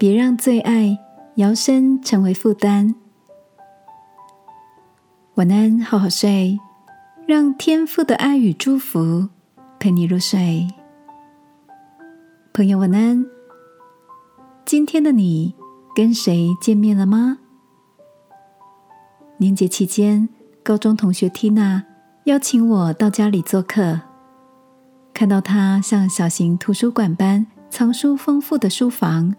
别让最爱摇身成为负担。晚安，好好睡，让天父的爱与祝福陪你入睡。朋友，晚安。今天的你跟谁见面了吗？年节期间，高中同学缇娜邀请我到家里做客。看到她像小型图书馆般藏书丰富的书房，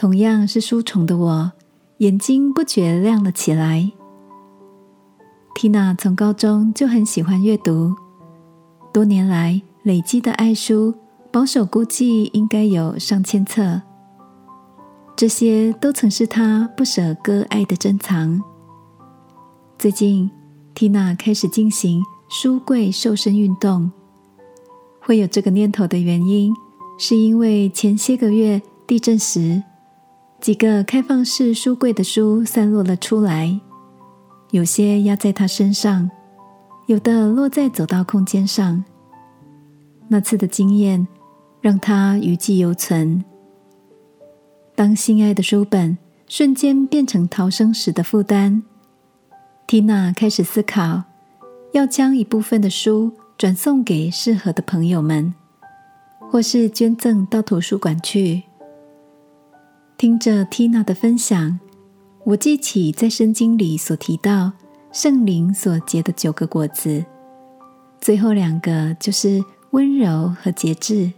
同样是书虫的我，眼睛不觉亮了起来。缇娜从高中就很喜欢阅读，多年来累积的爱书，保守估计应该有上千册。这些都曾是她不舍割爱的珍藏。最近，缇娜开始进行书柜瘦身运动。会有这个念头的原因，是因为前些个月地震时，几个开放式书柜的书散落了出来。有些压在他身上，有的落在走道空间上。那次的经验让他余悸犹存。当心爱的书本瞬间变成逃生时的负担，缇娜开始思考，要将一部分的书转送给适合的朋友们，或是捐赠到图书馆去。听着缇娜的分享。我记起在圣经里所提到圣灵所结的九个果子，最后两个就是温柔和节制。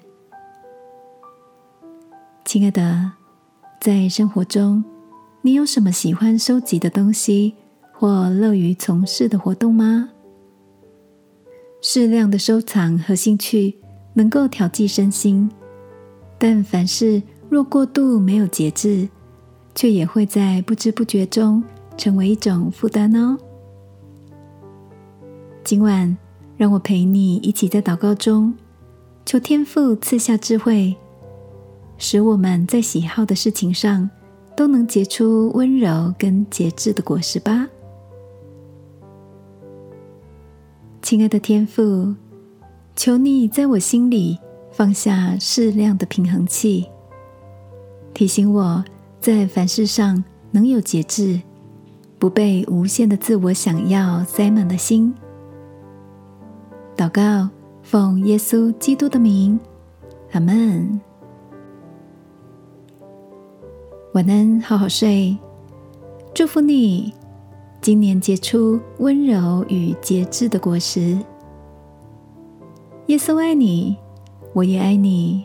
亲爱的，在生活中，你有什么喜欢收集的东西或乐于从事的活动吗？适量的收藏和兴趣能够调剂身心，但凡事若过度，没有节制。却也会在不知不觉中成为一种负担哦。今晚，让我陪你一起在祷告中，求天父赐下智慧，使我们在喜好的事情上都能结出温柔跟节制的果实吧。亲爱的天父，求你在我心里放下适量的平衡器，提醒我。在凡事上能有节制，不被无限的自我想要塞满了心。祷告，奉耶稣基督的名，阿门。晚安，好好睡。祝福你，今年结出温柔与节制的果实。耶稣爱你，我也爱你。